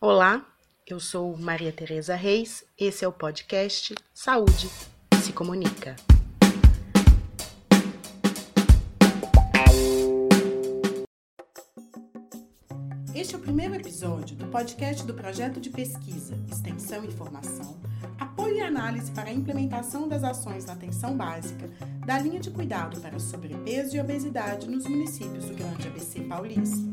Olá, eu sou Maria Tereza Reis, esse é o podcast Saúde se Comunica. Este é o primeiro episódio do podcast do projeto de pesquisa, extensão e formação, apoio e análise para a implementação das ações na atenção básica da linha de cuidado para sobrepeso e obesidade nos municípios do Grande ABC Paulista.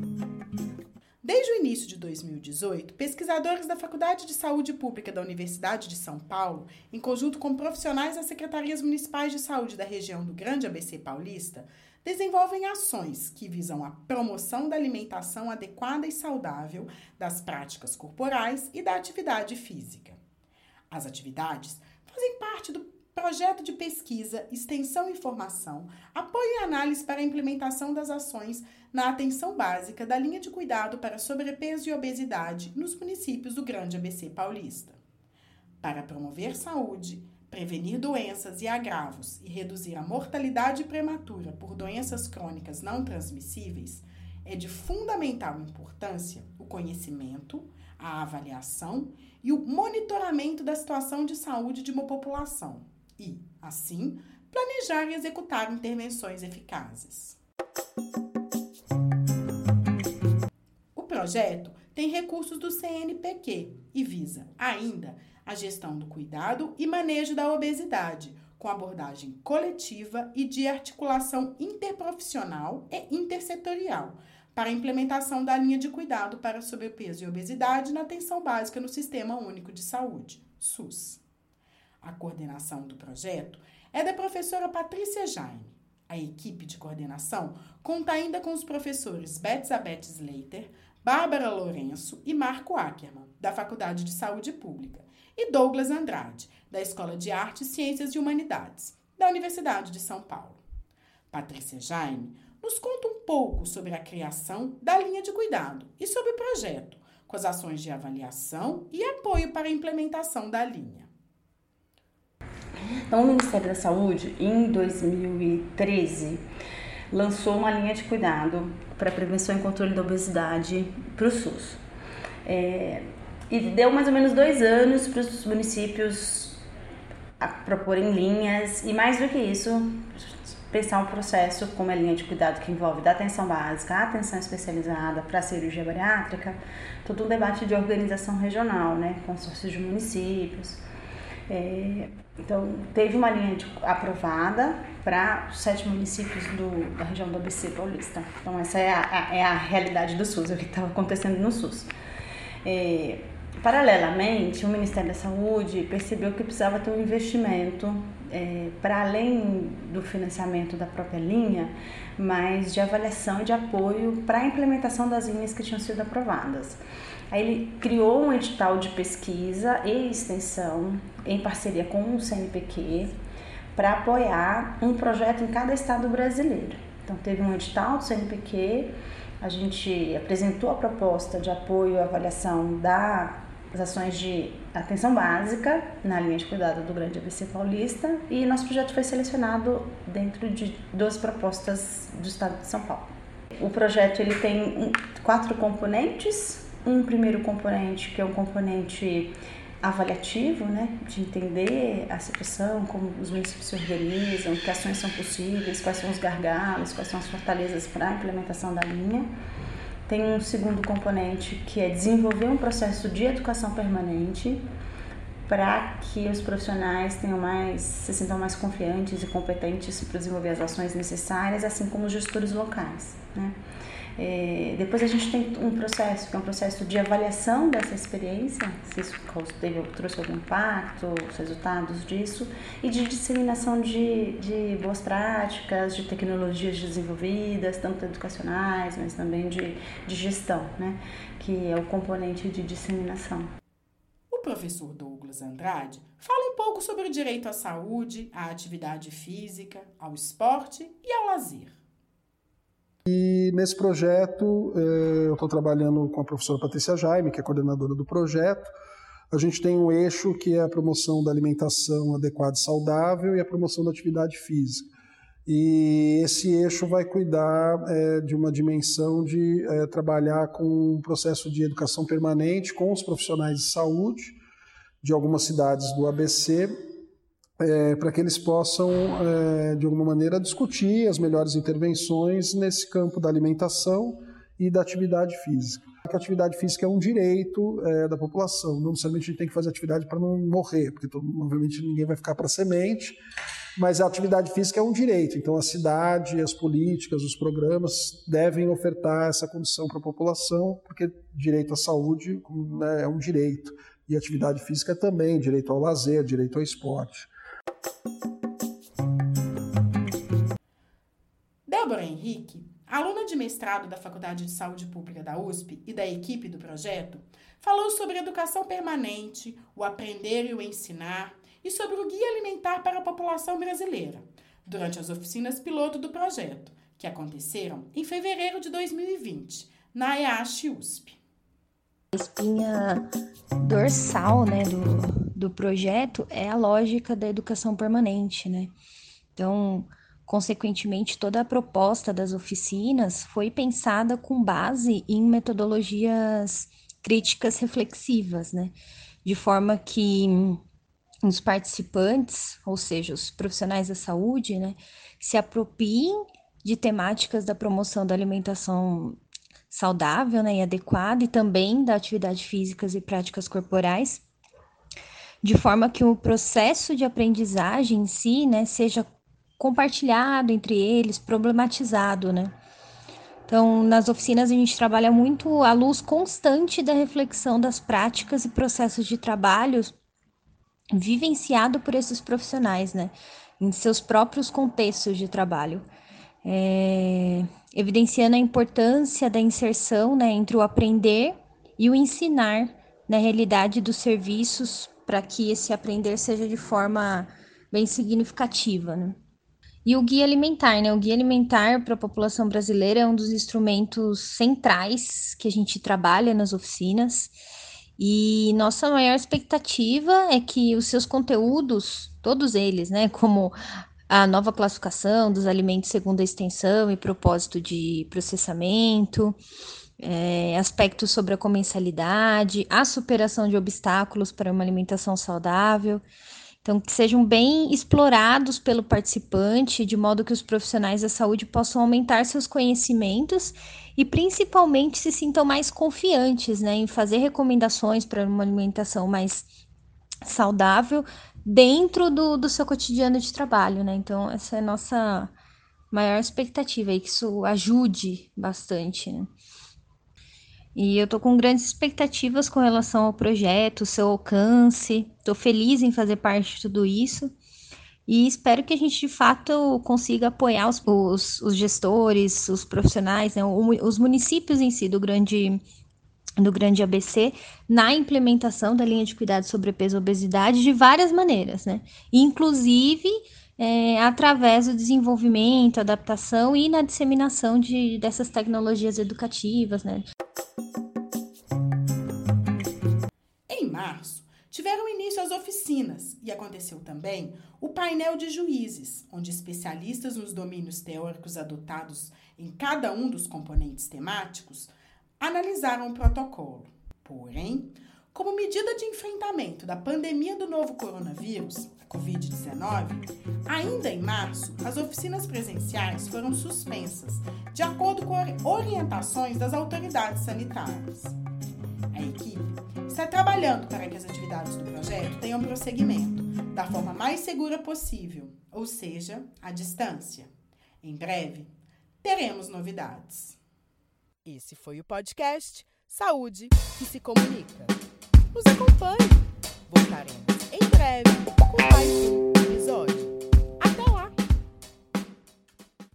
Início de 2018, pesquisadores da Faculdade de Saúde Pública da Universidade de São Paulo, em conjunto com profissionais das secretarias municipais de saúde da região do Grande ABC Paulista, desenvolvem ações que visam a promoção da alimentação adequada e saudável, das práticas corporais e da atividade física. As atividades fazem parte do projeto de pesquisa, extensão e formação, apoio e análise para a implementação das ações na atenção básica da linha de cuidado para sobrepeso e obesidade nos municípios do Grande ABC Paulista. Para promover saúde, prevenir doenças e agravos e reduzir a mortalidade prematura por doenças crônicas não transmissíveis, é de fundamental importância o conhecimento, a avaliação e o monitoramento da situação de saúde de uma população e, assim, planejar e executar intervenções eficazes. O projeto tem recursos do CNPq e visa, ainda, a gestão do cuidado e manejo da obesidade, com abordagem coletiva e de articulação interprofissional e intersetorial, para a implementação da linha de cuidado para sobrepeso e obesidade na atenção básica no Sistema Único de Saúde, SUS. A coordenação do projeto é da professora Patrícia Jaime. A equipe de coordenação conta ainda com os professores Bethzabeth Slater, Bárbara Lourenço e Marco Ackerman, da Faculdade de Saúde Pública, e Douglas Andrade, da Escola de Artes, Ciências e Humanidades, da Universidade de São Paulo. Patrícia Jaime nos conta um pouco sobre a criação da linha de cuidado e sobre o projeto, com as ações de avaliação e apoio para a implementação da linha. Então, o Ministério da Saúde, em 2013, lançou uma linha de cuidado para prevenção e controle da obesidade para o SUS. É, e deu mais ou menos dois anos para os municípios proporem linhas e, mais do que isso, pensar um processo como a linha de cuidado que envolve da atenção básica, a atenção especializada para a cirurgia bariátrica, todo um debate de organização regional, né, consórcios de municípios. É, então, teve uma linha de, aprovada para os sete municípios do, da região do ABC paulista. Então, essa é a, a é a realidade do SUS, é o que estava acontecendo no SUS. É, paralelamente, o Ministério da Saúde percebeu que precisava ter um investimento é, para além do financiamento da própria linha, mas de avaliação e de apoio para a implementação das linhas que tinham sido aprovadas. Aí ele criou um edital de pesquisa e extensão em parceria com o CNPq para apoiar um projeto em cada estado brasileiro. Então teve um edital do CNPq, a gente apresentou a proposta de apoio e avaliação das ações de atenção básica na linha de cuidado do Grande ABC Paulista e nosso projeto foi selecionado dentro de duas propostas do estado de São Paulo. O projeto ele tem quatro componentes, um primeiro componente que é um componente avaliativo, né, de entender a situação, como os municípios se organizam, que ações são possíveis, quais são os gargalos, quais são as fortalezas para a implementação da linha. Tem um segundo componente que é desenvolver um processo de educação permanente para que os profissionais tenham mais, se sintam mais confiantes e competentes para desenvolver as ações necessárias, assim como os gestores locais. Né? É, depois a gente tem um processo, que é um processo de avaliação dessa experiência, se isso teve, trouxe algum impacto, os resultados disso, e de disseminação de, de boas práticas, de tecnologias desenvolvidas, tanto educacionais, mas também de, de gestão, né? que é o componente de disseminação. O professor Douglas Andrade fala um pouco sobre o direito à saúde, à atividade física, ao esporte e ao lazer. E nesse projeto, eh, eu estou trabalhando com a professora Patrícia Jaime, que é coordenadora do projeto. A gente tem um eixo que é a promoção da alimentação adequada e saudável e a promoção da atividade física. E esse eixo vai cuidar é, de uma dimensão de é, trabalhar com um processo de educação permanente com os profissionais de saúde de algumas cidades do ABC, é, para que eles possam, é, de alguma maneira, discutir as melhores intervenções nesse campo da alimentação e da atividade física. A atividade física é um direito é, da população, não necessariamente a gente tem que fazer atividade para não morrer, porque obviamente ninguém vai ficar para semente, mas a atividade física é um direito, então a cidade, as políticas, os programas devem ofertar essa condição para a população, porque direito à saúde né, é um direito, e atividade física também, direito ao lazer, direito ao esporte. Débora Henrique, aluna de mestrado da Faculdade de Saúde Pública da USP e da equipe do projeto, falou sobre educação permanente, o aprender e o ensinar, e sobre o Guia Alimentar para a População Brasileira, durante as oficinas piloto do projeto, que aconteceram em fevereiro de 2020, na EASH USP. A espinha dorsal né, do, do projeto é a lógica da educação permanente. Né? Então, consequentemente, toda a proposta das oficinas foi pensada com base em metodologias críticas reflexivas, né? de forma que os participantes, ou seja, os profissionais da saúde, né, se apropriem de temáticas da promoção da alimentação saudável né, e adequada e também da atividade físicas e práticas corporais, de forma que o processo de aprendizagem em si né, seja compartilhado entre eles, problematizado, né? Então, nas oficinas a gente trabalha muito à luz constante da reflexão das práticas e processos de trabalho vivenciado por esses profissionais, né, em seus próprios contextos de trabalho, é, evidenciando a importância da inserção, né, entre o aprender e o ensinar na realidade dos serviços para que esse aprender seja de forma bem significativa, né. E o guia alimentar, né? O guia alimentar para a população brasileira é um dos instrumentos centrais que a gente trabalha nas oficinas. E nossa maior expectativa é que os seus conteúdos, todos eles, né, como a nova classificação dos alimentos segundo a extensão e propósito de processamento, é, aspectos sobre a comensalidade, a superação de obstáculos para uma alimentação saudável. Então, que sejam bem explorados pelo participante, de modo que os profissionais da saúde possam aumentar seus conhecimentos e principalmente se sintam mais confiantes né, em fazer recomendações para uma alimentação mais saudável dentro do, do seu cotidiano de trabalho. Né? Então, essa é a nossa maior expectativa, é que isso ajude bastante. Né? E eu tô com grandes expectativas com relação ao projeto, seu alcance. Tô feliz em fazer parte de tudo isso. E espero que a gente de fato consiga apoiar os, os, os gestores, os profissionais, né, os municípios em si do grande do grande ABC na implementação da linha de cuidado sobre peso e obesidade de várias maneiras, né? Inclusive é, através do desenvolvimento, adaptação e na disseminação de, dessas tecnologias educativas, né? tiveram início as oficinas e aconteceu também o painel de juízes, onde especialistas nos domínios teóricos adotados em cada um dos componentes temáticos analisaram o protocolo. Porém, como medida de enfrentamento da pandemia do novo coronavírus, Covid-19, ainda em março, as oficinas presenciais foram suspensas, de acordo com orientações das autoridades sanitárias. A equipe está trabalhando para que as atividades do projeto tenham prosseguimento da forma mais segura possível, ou seja, à distância. Em breve, teremos novidades. Esse foi o podcast Saúde que se comunica. Nos acompanhe! em breve com mais um episódio.